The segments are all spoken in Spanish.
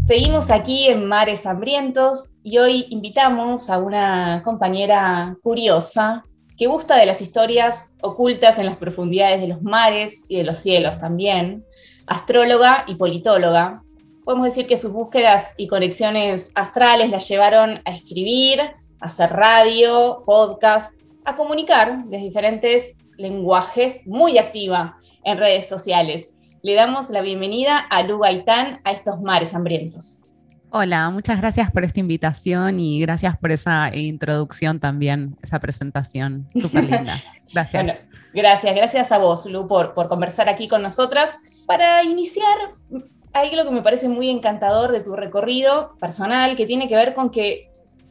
Seguimos aquí en Mares Hambrientos y hoy invitamos a una compañera curiosa que gusta de las historias ocultas en las profundidades de los mares y de los cielos también, astróloga y politóloga. Podemos decir que sus búsquedas y conexiones astrales la llevaron a escribir, a hacer radio, podcast, a comunicar de diferentes lenguajes, muy activa en redes sociales. Le damos la bienvenida a Lu Gaitán a estos mares hambrientos. Hola, muchas gracias por esta invitación y gracias por esa introducción también, esa presentación súper linda. Gracias. gracias, gracias a vos, Lu, por, por conversar aquí con nosotras. Para iniciar, hay algo que me parece muy encantador de tu recorrido personal, que tiene que ver con que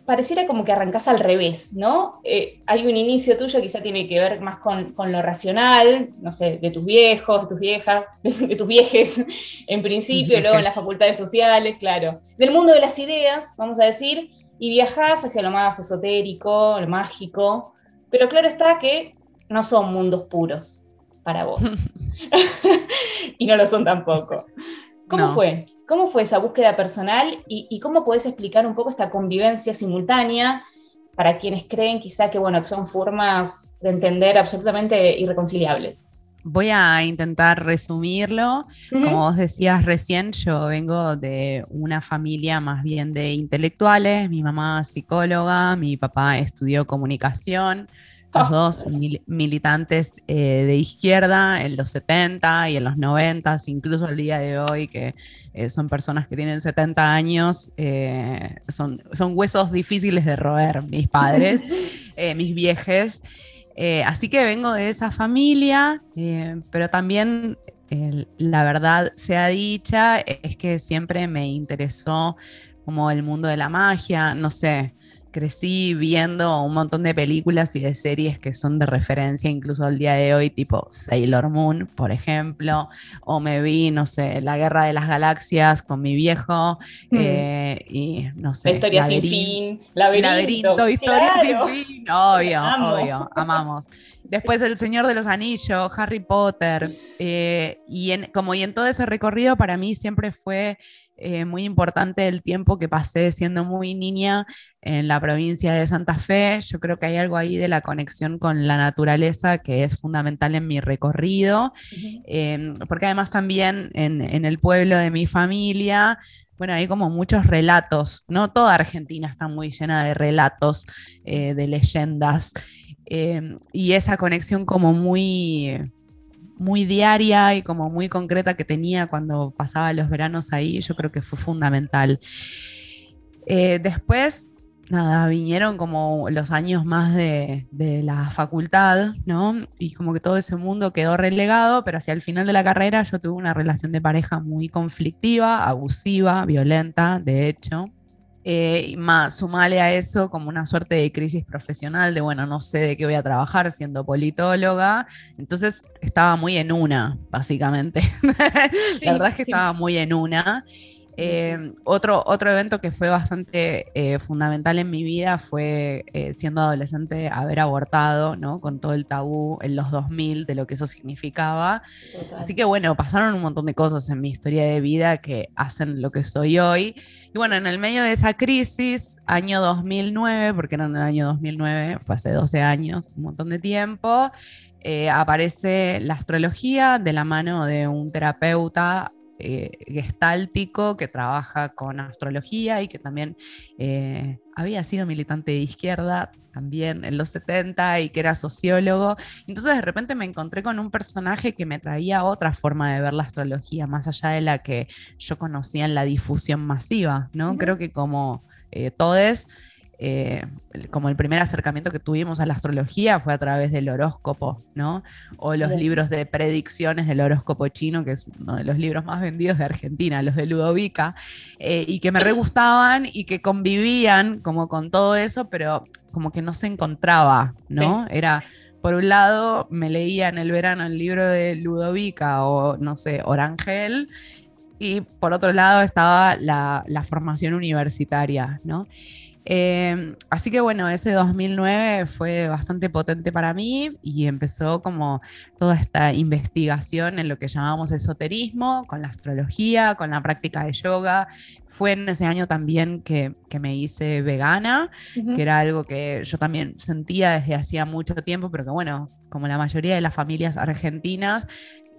pareciera como que arrancas al revés, ¿no? Eh, hay un inicio tuyo, quizá tiene que ver más con, lo racional, no sé, de tus viejos, de tus viejas, de, tus viejes en principio, luego en las facultades sociales, claro. Del mundo de las ideas, vamos a decir, y viajas hacia lo más esotérico, lo mágico, pero claro está que no son mundos puros para vos. y no lo son tampoco. ¿Cómo fue? ¿Cómo fue esa búsqueda personal y, cómo podés explicar un poco esta convivencia simultánea para quienes creen quizá que, bueno, son formas de entender absolutamente irreconciliables? Voy a intentar resumirlo. Como vos decías recién, yo vengo de una familia más bien de intelectuales. Mi mamá psicóloga, mi papá estudió comunicación los ah. dos militantes eh, de izquierda en los 70 y en los 90, incluso al día de hoy, que eh, son personas que tienen 70 años, eh, son, son huesos difíciles de roer, mis padres, mis viejes. así que vengo de esa familia, pero también la verdad sea dicha, es que siempre me interesó como el mundo de la magia, no sé, crecí viendo un montón de películas y de series que son de referencia incluso al día de hoy, tipo Sailor Moon, por ejemplo, o me vi, no sé, La Guerra de las Galaxias con mi viejo, hmm. eh, y no sé. La historia sin fin, laberinto. historia sin fin, obvio, obvio, amamos. Después El Señor de los Anillos, Harry Potter, eh, y en, como y en todo ese recorrido para mí siempre fue eh, muy importante el tiempo que pasé siendo muy niña en la provincia de Santa Fe. Yo creo que hay algo ahí de la conexión con la naturaleza que es fundamental en mi recorrido, em, porque además también en, el pueblo de mi familia, bueno, hay como muchos relatos, ¿no? Toda Argentina está muy llena de relatos, eh, de leyendas, em, y esa conexión como muy muy diaria y como muy concreta que tenía cuando pasaba los veranos ahí, yo creo que fue fundamental. Eh, después, nada, vinieron como los años más de, de, la facultad, ¿no? Y como que todo ese mundo quedó relegado, pero hacia el final de la carrera yo tuve una relación de pareja muy conflictiva, abusiva, violenta, de hecho. Eh, más sumale a eso como una suerte de crisis profesional de, bueno, no sé de qué voy a trabajar siendo politóloga. Entonces estaba muy en una, básicamente. La verdad es que estaba muy en una. Eh, otro, otro evento que fue bastante eh, fundamental en mi vida fue, eh, siendo adolescente, haber abortado, ¿no? Con todo el tabú en los 2000 de lo que eso significaba. Así que bueno, pasaron un montón de cosas en mi historia de vida que hacen lo que soy hoy. Y bueno, en el medio de esa crisis, año 2009, porque era en el año 2009, fue hace 12 años, un montón de tiempo, aparece la astrología de la mano de un terapeuta eh, gestáltico que trabaja con astrología y que también eh, había sido militante de izquierda también en los 70 y que era sociólogo. Entonces de repente me encontré con un personaje que me traía otra forma de ver la astrología, más allá de la que yo conocía en la difusión masiva, ¿no? Creo que como eh, todos eh, como el primer acercamiento que tuvimos a la astrología fue a través del horóscopo, ¿no? O los libros de predicciones del horóscopo chino, que es uno de los libros más vendidos de Argentina, los de Ludovica, eh, y que me re gustaban y que convivían como con todo eso, pero como que no se encontraba, ¿no? Era por un lado, me leía en el verano el libro de Ludovica o, no sé, Orangel, y por otro lado estaba la, la formación universitaria, ¿no? Eh, así que bueno, ese 2009 fue bastante potente para mí y empezó como toda esta investigación en lo que llamamos esoterismo, con la astrología, con la práctica de yoga. Fue en ese año también que, me hice vegana, que era algo que yo también sentía desde hacía mucho tiempo, pero que bueno, como la mayoría de las familias argentinas,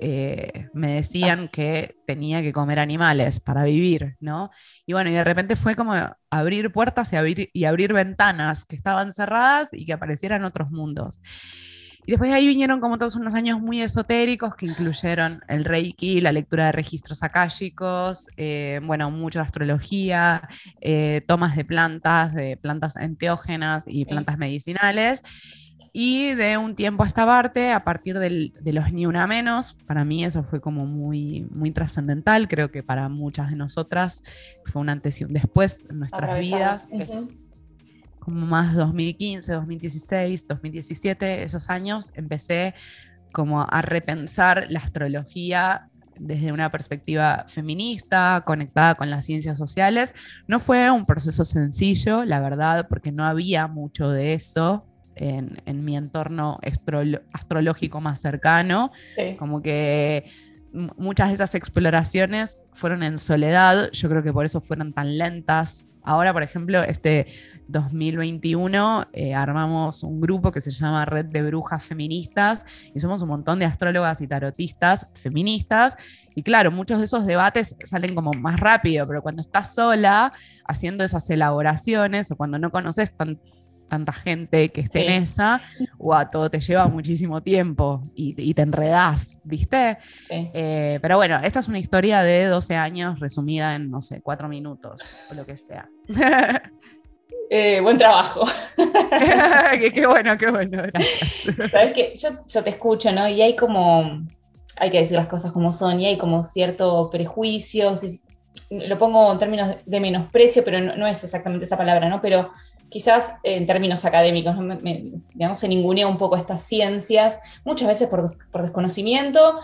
eh, me decían que tenía que comer animales para vivir, ¿no? Y bueno, y de repente fue como abrir puertas y abrir, y abrir ventanas que estaban cerradas y que aparecieran otros mundos. Y después de ahí vinieron como todos unos años muy esotéricos que incluyeron el Reiki, la lectura de registros akáshicos, eh, bueno, mucha astrología, eh, tomas de plantas, de plantas enteógenas y plantas medicinales. Y de un tiempo a esta parte, a partir de los ni una menos, para mí eso fue como muy, muy trascendental. Creo que para muchas de nosotras fue un antes y un después en nuestras vidas. Como más 2015, 2016, 2017, esos años, empecé como a repensar la astrología desde una perspectiva feminista, conectada con las ciencias sociales. No fue un proceso sencillo, la verdad, porque no había mucho de eso en, mi entorno astrológico más cercano. Como que muchas de esas exploraciones fueron en soledad, yo creo que por eso fueron tan lentas. Ahora, por ejemplo, este 2021 eh, armamos un grupo que se llama Red de Brujas Feministas y somos un montón de astrólogas y tarotistas feministas. Y claro, muchos de esos debates salen como más rápido, pero cuando estás sola haciendo esas elaboraciones o cuando no conoces tan, tanta gente que esté en esa, o todo te lleva muchísimo tiempo y, te enredás, ¿viste? Eh, pero bueno, esta es una historia de 12 años resumida en, no sé, 4 minutos o lo que sea. Eh, buen trabajo. qué, bueno, qué bueno, gracias. Sabes que yo, te escucho, ¿no? Y hay como, hay que decir las cosas como son, y hay como cierto prejuicio, lo pongo en términos de menosprecio, pero no, no, es exactamente esa palabra, ¿no? Pero quizás en términos académicos, digamos, se ningunea un poco estas ciencias, muchas veces por, desconocimiento,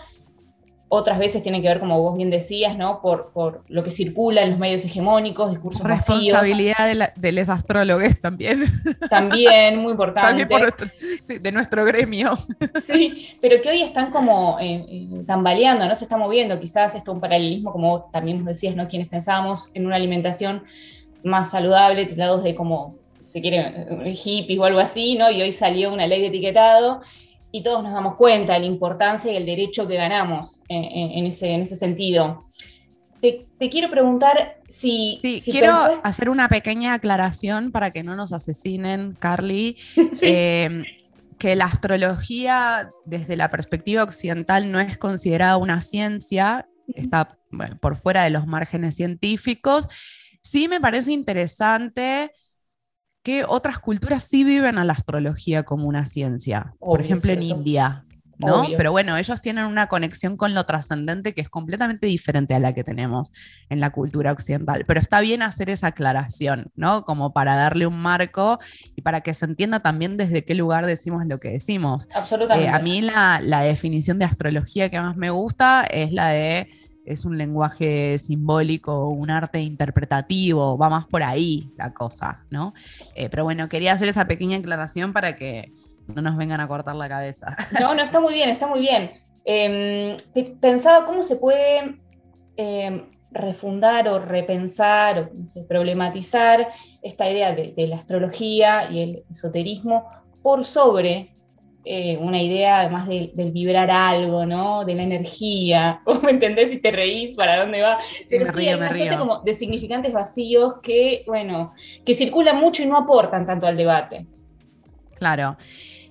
otras veces tienen que ver, como vos bien decías, ¿no? Por, por lo que circula en los medios hegemónicos, discursos Responsabilidad de, de los astrólogos también. También, muy importante. También de nuestro gremio. Sí, pero que hoy están como eh, eh, tambaleando, ¿no? Se está moviendo, quizás esto un paralelismo, como también vos decías, ¿no? Quienes pensábamos en una alimentación más saludable, titulados de como se quiere, hippies o algo así, ¿no? Y hoy salió una ley de etiquetado y todos nos damos cuenta de la importancia y el derecho que ganamos en, ese, en ese sentido. Te, quiero preguntar si... Sí, quiero hacer una pequeña aclaración para que no nos asesinen, Carly. Eh, que la astrología desde la perspectiva occidental no es considerada una ciencia, está por fuera de los márgenes científicos. Sí me parece interesante que otras culturas sí viven a la astrología como una ciencia. Por ejemplo, en India, ¿no? Pero bueno, ellos tienen una conexión con lo trascendente que es completamente diferente a la que tenemos en la cultura occidental. Pero está bien hacer esa aclaración, ¿no? Como para darle un marco y para que se entienda también desde qué lugar decimos lo que decimos. Absolutamente. Eh, a mí la, la definición de astrología que más me gusta es la de es un lenguaje simbólico, un arte interpretativo, va más por ahí la cosa, ¿no? Eh, pero bueno, quería hacer esa pequeña aclaración para que no nos vengan a cortar la cabeza. No, no, está muy bien, está muy bien. Em, pensaba cómo se puede em, refundar o repensar o problematizar esta idea de, de la astrología y el esoterismo por sobre eh, una idea además del vibrar algo, ¿no? De la energía. ¿Vos me entendés si te reís para dónde va? Pero sí, hay una como de significantes vacíos que, bueno, que circulan mucho y no aportan tanto al debate. Claro.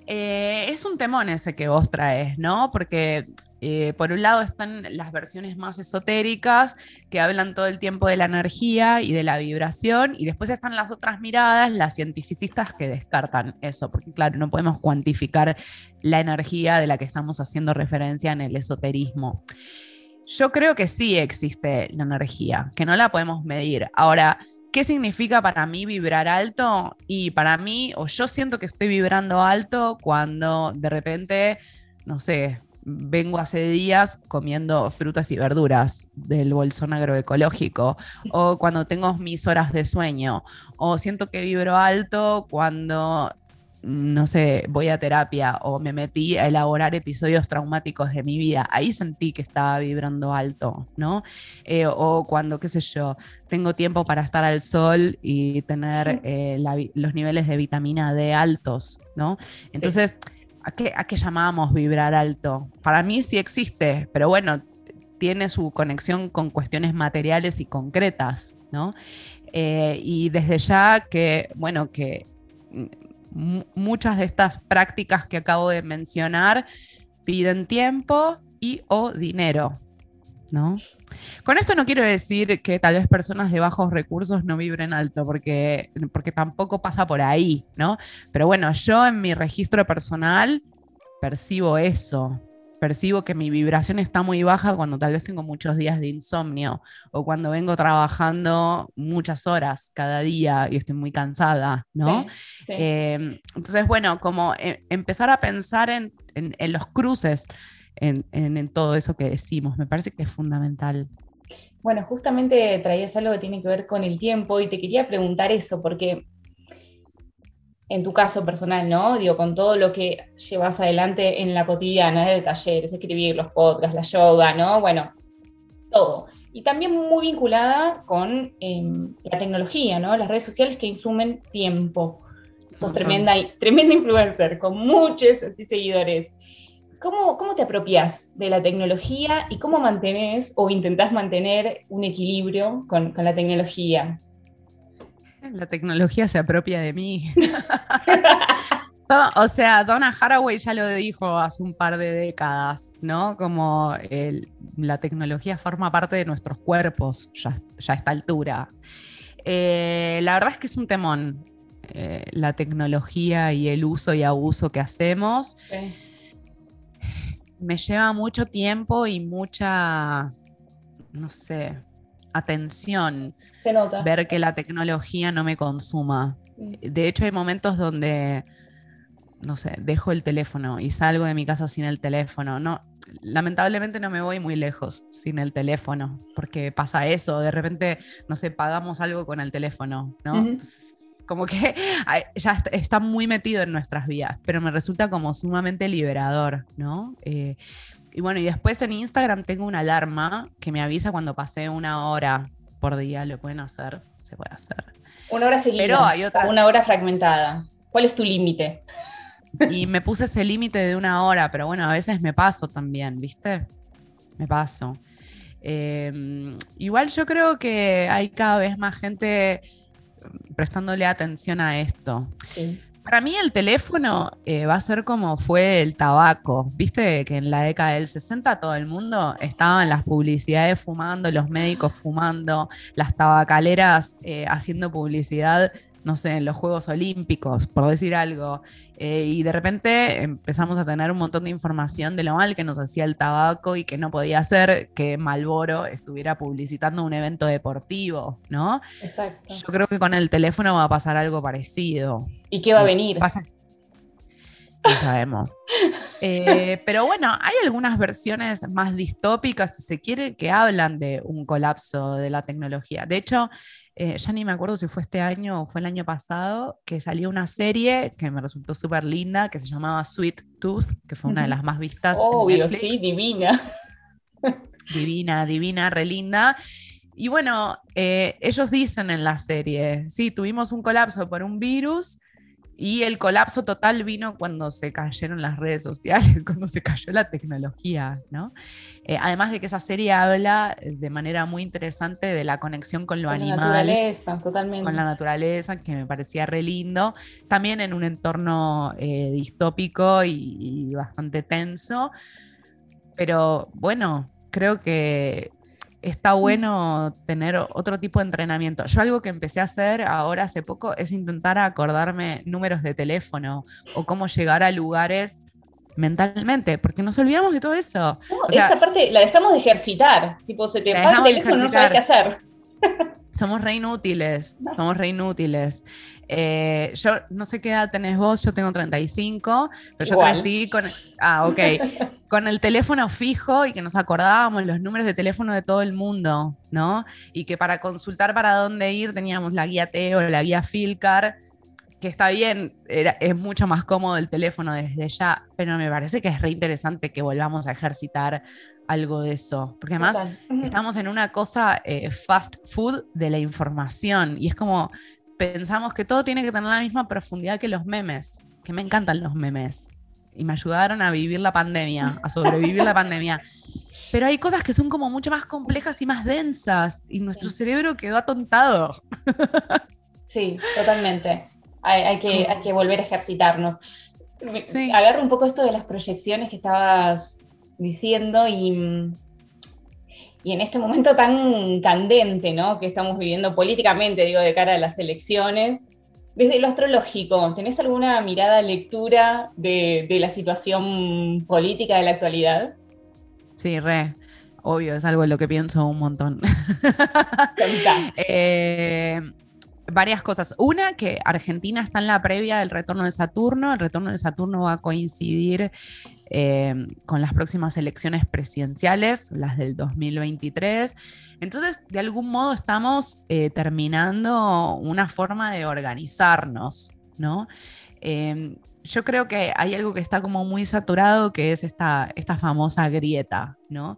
Eh, es un temón ese que vos traes, ¿no? Porque eh, por un lado están las versiones más esotéricas que hablan todo el tiempo de la energía y de la vibración, y después están las otras miradas, las cientificistas que descartan eso, porque claro, no podemos cuantificar la energía de la que estamos haciendo referencia en el esoterismo. Yo creo que sí existe la energía, que no la podemos medir. Ahora, ¿qué significa para mí vibrar alto? Y para mí, o yo siento que estoy vibrando alto cuando de repente, no sé, vengo hace días comiendo frutas y verduras del bolsón agroecológico, o cuando tengo mis horas de sueño, o siento que vibro alto cuando no sé, voy a terapia o me metí a elaborar episodios traumáticos de mi vida, ahí sentí que estaba vibrando alto, ¿no? Eh, o cuando, qué sé yo, tengo tiempo para estar al sol y tener eh, los niveles de vitamina D altos, ¿no? Entonces, ¿a, qué, ¿a qué llamamos vibrar alto? Para mí sí existe, pero bueno, tiene su conexión con cuestiones materiales y concretas, ¿no? Eh, y desde ya que, bueno, que muchas de estas prácticas que acabo de mencionar piden tiempo y o dinero, ¿no? Con esto no quiero decir que tal vez personas de bajos recursos no vibren alto, porque, porque tampoco pasa por ahí, ¿no? Pero bueno, yo en mi registro personal percibo eso, percibo que mi vibración está muy baja cuando tal vez tengo muchos días de insomnio o cuando vengo trabajando muchas horas cada día y estoy muy cansada, ¿no? Em, entonces, bueno, como eh, empezar a pensar en, los cruces, en, todo eso que decimos, me parece que es fundamental. Bueno, justamente traías algo que tiene que ver con el tiempo y te quería preguntar eso, porque en tu caso personal, ¿no? Digo, con todo lo que llevas adelante en la cotidiana, de talleres, escribir, los podcasts, la yoga, ¿no? Bueno, todo. Y también muy vinculada con em, la tecnología, ¿no? Las redes sociales que insumen tiempo. Sos tremenda, tremenda influencer, con muchos así seguidores. ¿Cómo, ¿Cómo te apropias de la tecnología y cómo mantenés o intentás mantener un equilibrio con, con la tecnología? La tecnología se apropia de mí. o sea, Donna Haraway ya lo dijo hace un par de décadas, ¿no? Como la tecnología forma parte de nuestros cuerpos ya, a esta altura. Eh, la verdad es que es un temón eh, la tecnología y el uso y abuso que hacemos. Me lleva mucho tiempo y mucha, no sé, atención. Se nota. Ver que la tecnología no me consuma. Mm. De hecho, hay momentos donde, no sé, dejo el teléfono y salgo de mi casa sin el teléfono. No, lamentablemente no me voy muy lejos sin el teléfono, porque pasa eso, de repente, no sé, pagamos algo con el teléfono, ¿no? Como que ya está, muy metido en nuestras vidas, pero me resulta como sumamente liberador, ¿no? Eh, y bueno, y después en Instagram tengo una alarma que me avisa cuando pasé una hora por día. Lo pueden hacer, se puede hacer. Una hora seguida. Pero hay otra. Una hora fragmentada. ¿Cuál es tu límite? Y me puse ese límite de una hora, pero bueno, a veces me paso también, ¿viste? Me paso. Em, igual yo creo que hay cada vez más gente prestándole atención a esto. Sí. Para mí el teléfono eh, va a ser como fue el tabaco. Viste que en la década del 60 todo el mundo estaba en las publicidades fumando, los médicos fumando, las tabacaleras eh, haciendo publicidad no sé, en los Juegos Olímpicos, por decir algo. Eh, y de repente empezamos a tener un montón de información de lo mal que nos hacía el tabaco y que no podía ser que Malboro estuviera publicitando un evento deportivo, ¿no? Exacto. Yo creo que con el teléfono va a pasar algo parecido. ¿Y qué va a venir? Pasa no sabemos. Eh, pero bueno, hay algunas versiones más distópicas, si se quiere, que hablan de un colapso de la tecnología. De hecho, eh, ya ni me acuerdo si fue este año o fue el año pasado, que salió una serie que me resultó súper linda, que se llamaba Sweet Tooth, que fue una de las más vistas. Obvio, sí, divina. Divina, divina, re linda. Y bueno, eh, ellos dicen en la serie, sí, tuvimos un colapso por un virus, y el colapso total vino cuando se cayeron las redes sociales, cuando se cayó la tecnología, ¿no? Eh, además de que esa serie habla de manera muy interesante de la conexión con lo con animal. La naturaleza, totalmente. Con la naturaleza, que me parecía re lindo. También en un entorno eh, distópico y bastante tenso. Pero bueno, creo que está bueno tener otro tipo de entrenamiento. Yo algo que empecé a hacer ahora hace poco es intentar acordarme números de teléfono o cómo llegar a lugares mentalmente, porque nos olvidamos de todo eso. esa parte la dejamos de ejercitar, tipo se te apaga el teléfono no sabes qué hacer. Somos re inútiles, somos re inútiles. Eh, yo no sé qué edad tenés vos, yo tengo 35, pero yo crecí con, ah, con el teléfono fijo y que nos acordábamos los números de teléfono de todo el mundo, ¿no? Y que para consultar para dónde ir teníamos la guía Teo, la guía Filcar, que está bien, es mucho más cómodo el teléfono desde ya, pero me parece que es re interesante que volvamos a ejercitar algo de eso, porque además estamos en una cosa eh, fast food de la información y es como pensamos que todo tiene que tener la misma profundidad que los memes, que me encantan los memes y me ayudaron a vivir la pandemia, a sobrevivir la pandemia. Pero hay cosas que son como mucho más complejas y más densas y nuestro cerebro quedó atontado. Sí, totalmente. Hay, que, hay que volver a ejercitarnos. Agarro un poco esto de las proyecciones que estabas diciendo y y en este momento tan candente ¿no? que estamos viviendo políticamente, digo, de cara a las elecciones, desde lo astrológico, ¿tenés alguna mirada, lectura de, la situación política de la actualidad? Sí, re. Obvio, es algo en lo que pienso un montón. eh, varias cosas. Una, que Argentina está en la previa del retorno de Saturno. El retorno de Saturno va a coincidir eh, con las próximas elecciones presidenciales, las del 2023. Entonces, de algún modo estamos eh, terminando una forma de organizarnos, ¿no? Eh, yo creo que hay algo que está como muy saturado, que es esta, esta famosa grieta, ¿no?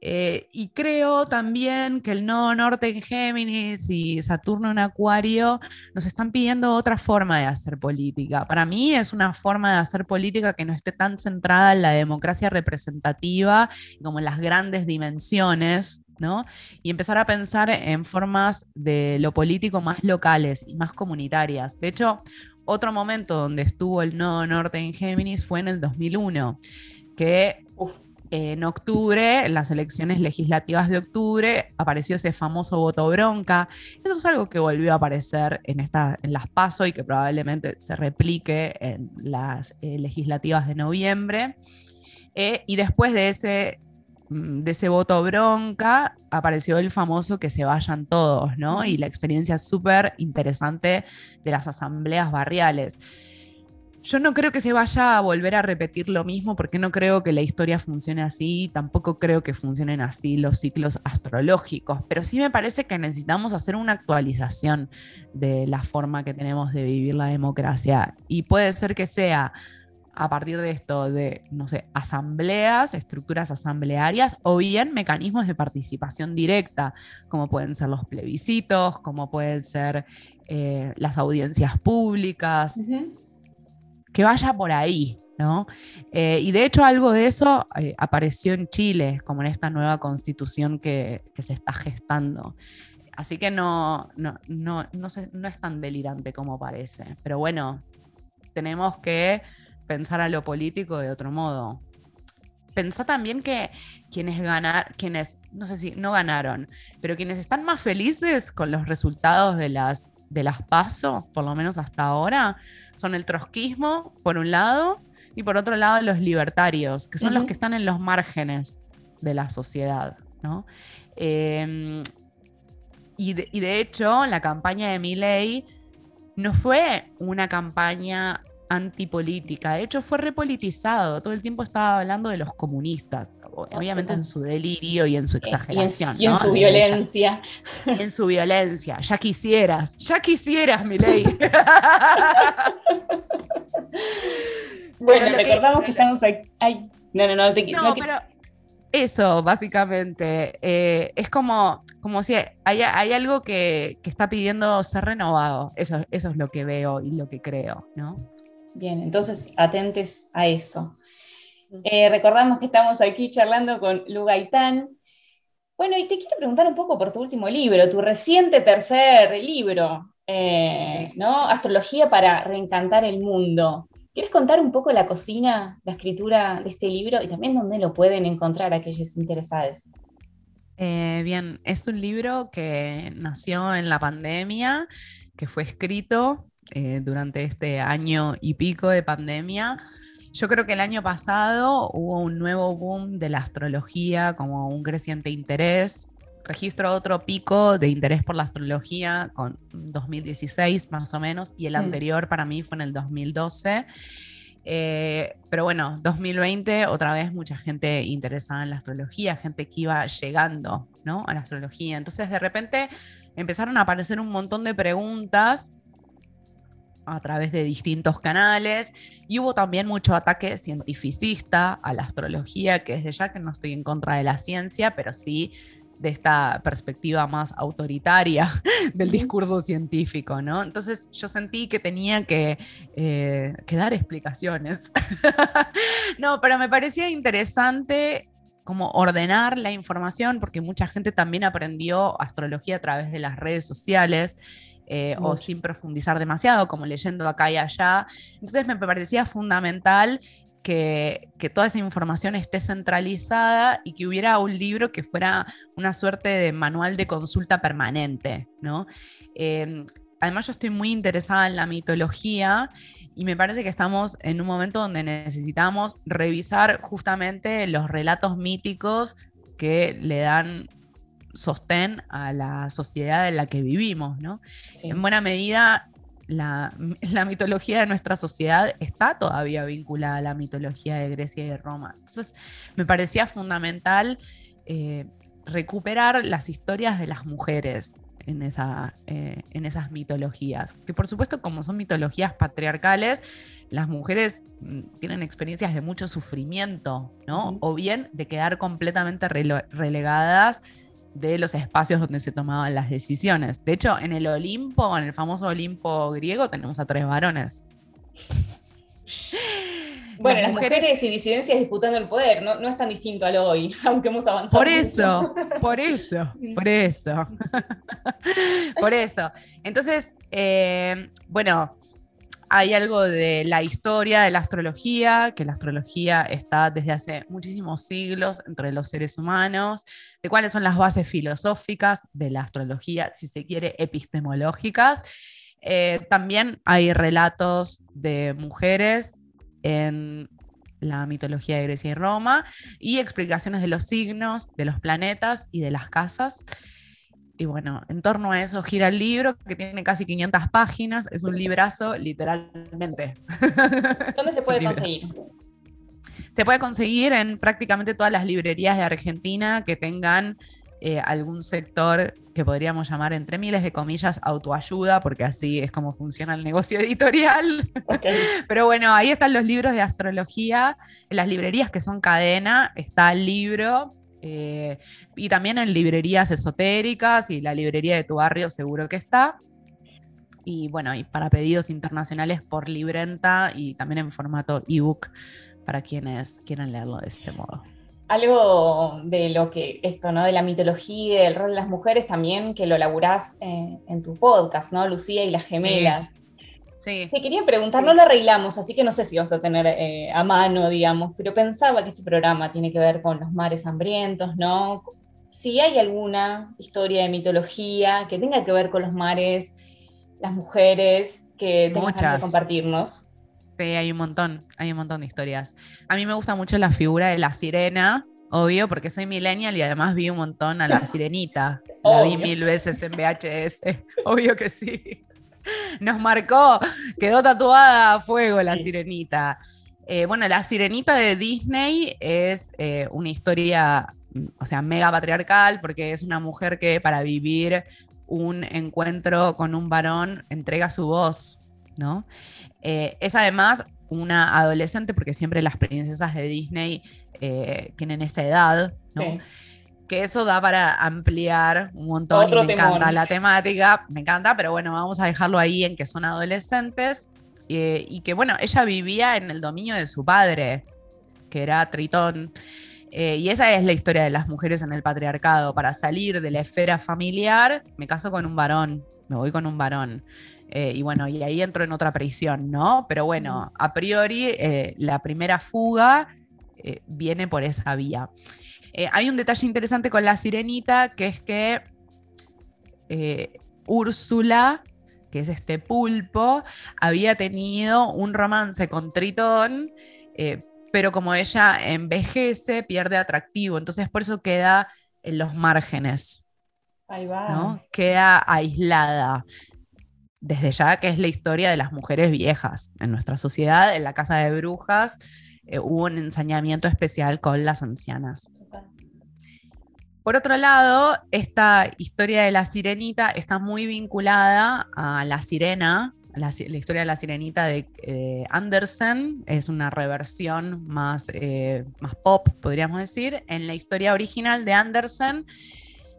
Eh, y creo también que el nodo norte en Géminis y Saturno en Acuario nos están pidiendo otra forma de hacer política. Para mí es una forma de hacer política que no esté tan centrada en la democracia representativa como en las grandes dimensiones, ¿no? Y empezar a pensar en formas de lo político más locales y más comunitarias. De hecho, otro momento donde estuvo el nodo norte en Géminis fue en el 2001, que en octubre, en las elecciones legislativas de octubre, apareció ese famoso voto bronca. Eso es algo que volvió a aparecer en, esta, en las PASO y que probablemente se replique en las eh, legislativas de noviembre. Eh, y después de ese, mm, de ese voto bronca, apareció el famoso que se vayan todos, ¿no? Y la experiencia súper interesante de las asambleas barriales. Yo no creo que se vaya a volver a repetir lo mismo porque no creo que la historia funcione así, tampoco creo que funcionen así los ciclos astrológicos, pero sí me parece que necesitamos hacer una actualización de la forma que tenemos de vivir la democracia. Y puede ser que sea a partir de esto de, no sé, asambleas, estructuras asamblearias o bien mecanismos de participación directa, como pueden ser los plebiscitos, como pueden ser eh, las audiencias públicas que vaya por ahí, ¿no? Eh, y de hecho algo de eso eh, apareció en Chile, como en esta nueva constitución que, se está gestando. Así que no, no, no, no, no es tan delirante como parece. Pero bueno, tenemos que pensar a lo político de otro modo. Pensá también que quienes ganar, quienes, no sé si no ganaron, pero quienes están más felices con los resultados de las de las PASO, por lo menos hasta ahora, son el trotskismo, por un lado, y por otro lado los libertarios, que son los que están en los márgenes de la sociedad. ¿no? Em, y, de, hecho, la campaña de Milley no fue una campaña antipolítica, de hecho fue repolitizado, todo el tiempo estaba hablando de los comunistas, obviamente en su delirio y en su exageración. Y en, su violencia. en su violencia, ya quisieras, ya quisieras, mi ley. bueno, recordamos que, estamos aquí. no, no, no, te, no, pero eso, básicamente. Eh, es como, como si hay, algo que, que, está pidiendo ser renovado. Eso, eso es lo que veo y lo que creo, ¿no? Bien, entonces atentes a eso. Eh, recordamos que estamos aquí charlando con Lu Gaitán. Bueno, y te quiero preguntar un poco por tu último libro, tu reciente tercer libro, eh, ¿no? Astrología para reencantar el mundo. ¿Quieres contar un poco la cocina, la escritura de este libro y también dónde lo pueden encontrar aquellos interesados? Eh, bien, es un libro que nació en la pandemia, que fue escrito eh, durante este año y pico de pandemia. Yo creo que el año pasado hubo un nuevo boom de la astrología, como un creciente interés registro otro pico de interés por la astrología con 2016 más o menos, y el mm. anterior para mí fue en el 2012. Eh, pero bueno, 2020, otra vez mucha gente interesada en la astrología, gente que iba llegando ¿no? a la astrología. Entonces de repente empezaron a aparecer un montón de preguntas a través de distintos canales y hubo también mucho ataque cientificista a la astrología, que desde ya que no estoy en contra de la ciencia, pero sí de esta perspectiva más autoritaria del discurso científico, ¿no? Entonces yo sentí que tenía que, eh, dar explicaciones. no, pero me parecía interesante como ordenar la información, porque mucha gente también aprendió astrología a través de las redes sociales. Eh, o sin profundizar demasiado, como leyendo acá y allá. Entonces me parecía fundamental que, toda esa información esté centralizada y que hubiera un libro que fuera una suerte de manual de consulta permanente, ¿no? Em, además yo estoy muy interesada en la mitología y me parece que estamos en un momento donde necesitamos revisar justamente los relatos míticos que le dan sostén a la sociedad en la que vivimos, ¿no? En buena medida la, mitología de nuestra sociedad está todavía vinculada a la mitología de Grecia y de Roma. Entonces, me parecía fundamental eh, recuperar las historias de las mujeres en, esa, eh, en esas mitologías. Que por supuesto, como son mitologías patriarcales, las mujeres mm, tienen experiencias de mucho sufrimiento, ¿no? O bien de quedar completamente relegadas de los espacios donde se tomaban las decisiones. De hecho, en el Olimpo, en el famoso Olimpo griego, tenemos a tres varones. Bueno, las, mujeres... y disidencias disputando el poder, no, es tan distinto a lo hoy, aunque hemos avanzado. Por eso, por eso, por eso. por eso. Entonces, eh, bueno, hay algo de la historia de la astrología, que la astrología está desde hace muchísimos siglos entre los seres humanos, de cuáles son las bases filosóficas de la astrología, si se quiere, epistemológicas. Eh, también hay relatos de mujeres en la mitología de Grecia y Roma y explicaciones de los signos, de los planetas y de las casas. Y bueno, en torno a eso gira el libro, que tiene casi 500 páginas, es un librazo, literalmente. ¿Dónde se puede conseguir? Se puede conseguir en prácticamente todas las librerías de Argentina que tengan eh, algún sector que podríamos llamar entre miles de comillas autoayuda, porque así es como funciona el negocio editorial. Pero bueno, ahí están los libros de astrología, en las librerías que son cadena, está el libro eh, y también en librerías esotéricas y la librería de tu barrio seguro que está. Y bueno, y para pedidos internacionales por librenta y también en formato ebook para quienes quieran leerlo de este modo. Algo de lo que esto, ¿no? De la mitología y del rol de las mujeres también, que lo laburás eh, en tu podcast, ¿no? Lucía y las gemelas. Te quería preguntar, no lo arreglamos, así que no sé si vas a tener eh, a mano, digamos, pero pensaba que este programa tiene que ver con los mares hambrientos, ¿no? Si hay alguna historia de mitología que tenga que ver con los mares, las mujeres, que tengas que compartirnos. Sí, hay un montón, hay un montón de historias. A mí me gusta mucho la figura de la sirena, obvio, porque soy millennial y además vi un montón a la sirenita. La vi mil veces en VHS, obvio que sí. nos marcó, quedó tatuada a fuego la sirenita. Eh, bueno, la sirenita de Disney es eh, una historia, o sea, mega patriarcal, porque es una mujer que para vivir un encuentro con un varón entrega su voz, ¿no? Eh, es además una adolescente, porque siempre las princesas de Disney tienen esa edad, ¿no? Que eso da para ampliar un montón. me encanta la temática, me encanta, pero bueno, vamos a dejarlo ahí en que son adolescentes eh, y que bueno, ella vivía en el dominio de su padre, que era Tritón. Eh, y esa es la historia de las mujeres en el patriarcado. Para salir de la esfera familiar, me caso con un varón, me voy con un varón. Eh, y bueno, y ahí entro en otra prisión, ¿no? Pero bueno, a priori, la primera fuga viene por esa vía. Eh, hay un detalle interesante con la sirenita, que es que eh, Úrsula, que es este pulpo, había tenido un romance con Tritón, eh, pero como ella envejece, pierde atractivo, entonces por eso queda en los márgenes. Ahí va. queda aislada. Desde ya que es la historia de las mujeres viejas. En nuestra sociedad, en la casa de brujas, eh, hubo un ensañamiento especial con las ancianas. Por otro lado, esta historia de la sirenita está muy vinculada a la sirena, la, historia de la sirenita de eh, Andersen, es una reversión más, eh, más pop, podríamos decir. En la historia original de Andersen,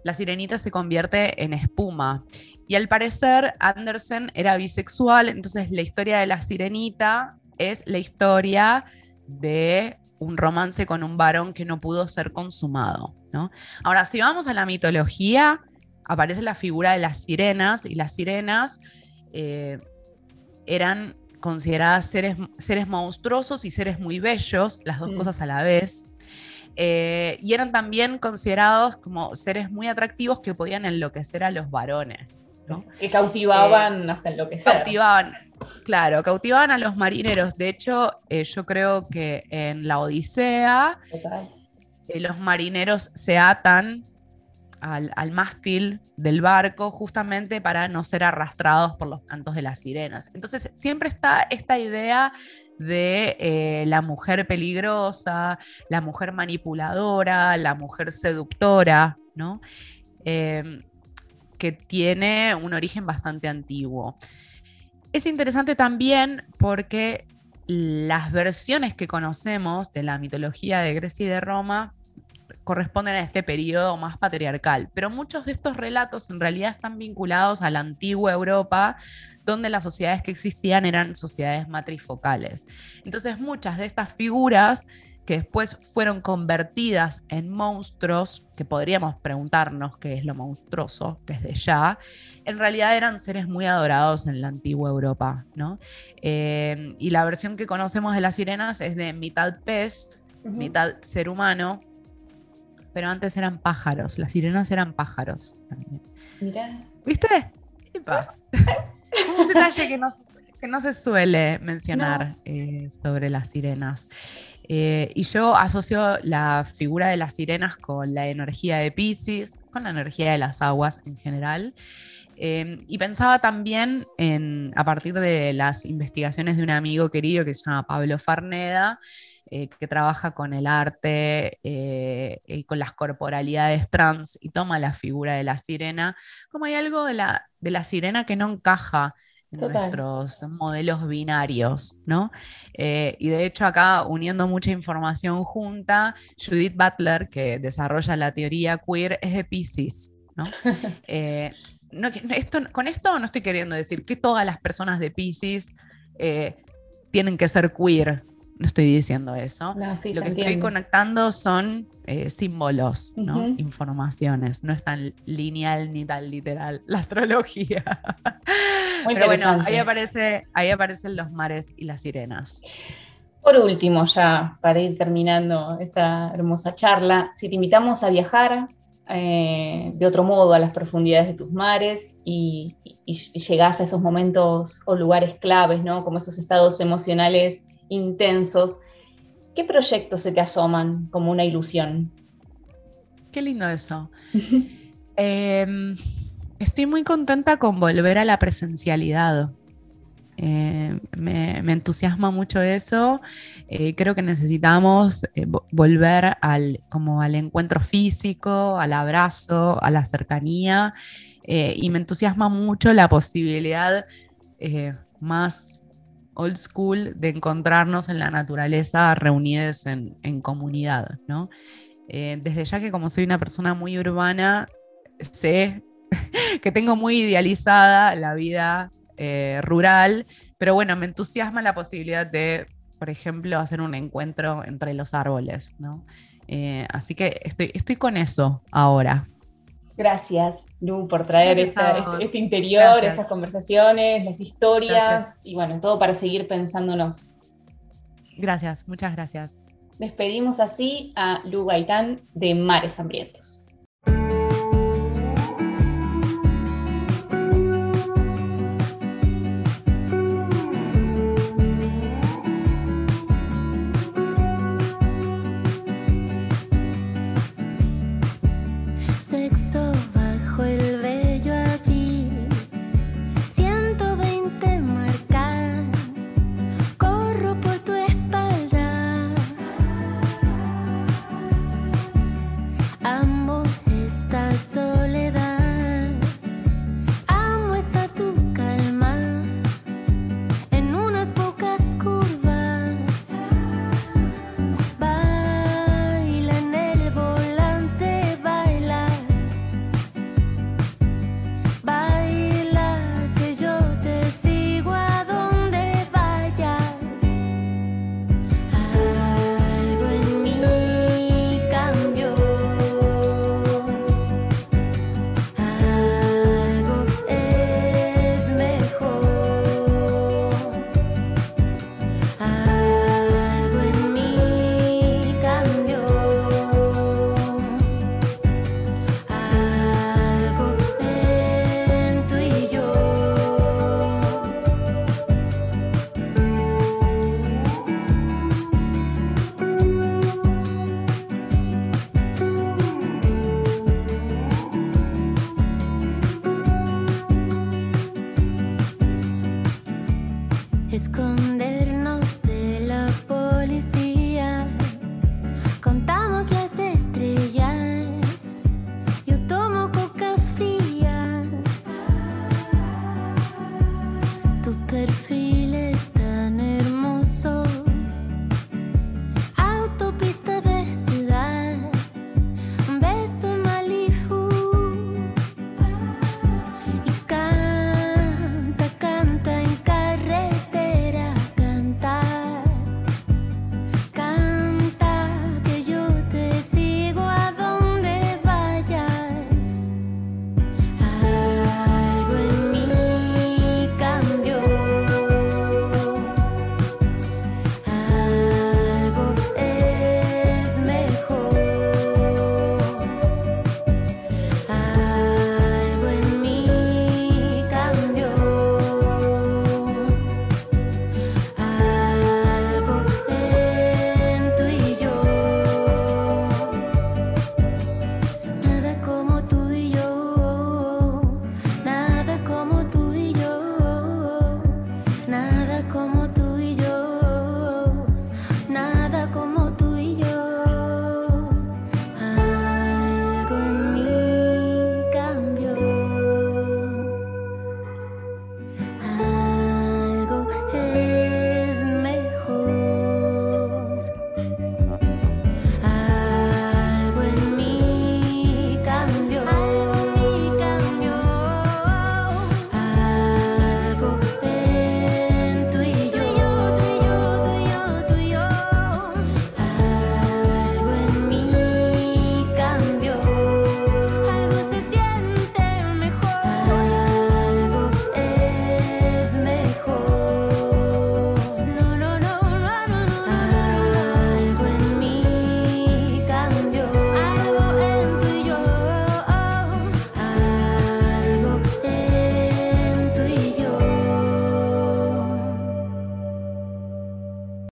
la sirenita se convierte en espuma. Y al parecer, Andersen era bisexual, entonces la historia de la sirenita es la historia de un romance con un varón que no pudo ser consumado. ¿no? Ahora, si vamos a la mitología, aparece la figura de las sirenas y las sirenas eh, eran consideradas seres, seres monstruosos y seres muy bellos, las dos mm. cosas a la vez. Eh, y eran también considerados como seres muy atractivos que podían enloquecer a los varones. Que cautivaban eh, hasta enloquecer. Cautivaban, Claro, cautivaban a los marineros. De hecho, eh, yo creo que en la Odisea eh, los marineros se atan al, mástil del barco justamente para no ser arrastrados por los cantos de las sirenas. Entonces, siempre está esta idea de eh, la mujer peligrosa, la mujer manipuladora, la mujer seductora, ¿no? que tiene un origen bastante antiguo. Es interesante también porque las versiones que conocemos de la mitología de Grecia y de Roma corresponden a este periodo más patriarcal, pero muchos de estos relatos en realidad están vinculados a la antigua Europa, donde las sociedades que existían eran sociedades matrifocales. Entonces muchas de estas figuras que después fueron convertidas en monstruos, que podríamos preguntarnos qué es lo monstruoso desde ya, en realidad eran seres muy adorados en la antigua Europa, ¿no? Eh, y la versión que conocemos de las sirenas es de mitad pez, mitad ser humano, pero antes eran pájaros, las sirenas eran pájaros. Mira. ¿Viste? Un detalle que no, se suele mencionar eh, sobre las sirenas. Eh, y yo asocio la figura de las sirenas con la energía de Pisces, con la energía de las aguas en general. Em, y pensaba también en, a partir de las investigaciones de un amigo querido que se llama Pablo Farneda, eh, que trabaja con el arte eh, y con las corporalidades trans y toma la figura de la sirena, como hay algo de la, de la sirena que no encaja nuestros modelos binarios, ¿no? Eh, y de hecho acá, uniendo mucha información junta, Judith Butler, que desarrolla la teoría queer, es de Pisces, ¿no? Eh, esto, con esto no estoy queriendo decir que todas las personas de Pisces eh, tienen que ser queer, no estoy diciendo eso. Lo que estoy conectando son eh, símbolos, ¿no? informaciones. No es tan lineal ni tan literal la astrología. Pero bueno, ahí, aparece, ahí aparecen los mares y las sirenas. Por último, ya para ir terminando esta hermosa charla, si te invitamos a viajar eh, de otro modo a las profundidades de tus mares y, y, llegás a esos momentos o lugares claves, ¿no? Como esos estados emocionales intensos. ¿Qué proyectos se te asoman como una ilusión? Qué lindo eso. Em, estoy muy contenta con volver a la presencialidad. Eh, me, entusiasma mucho eso. Eh, creo que necesitamos eh, volver al, como al encuentro físico, al abrazo, a la cercanía. y me entusiasma mucho la posibilidad más old school de encontrarnos en la naturaleza reunidos en, comunidad, ¿no? Eh, desde ya que como soy una persona muy urbana, sé que tengo muy idealizada la vida eh, rural, pero bueno, me entusiasma la posibilidad de, por ejemplo, hacer un encuentro entre los árboles, ¿no? Eh, así que estoy, estoy con eso ahora. Gracias, Lu, por traer este, este, interior, estas conversaciones, las historias y bueno, todo para seguir pensándonos. Gracias, muchas gracias. Despedimos así a Lu Gaitán de Mares Hambrientos. could feel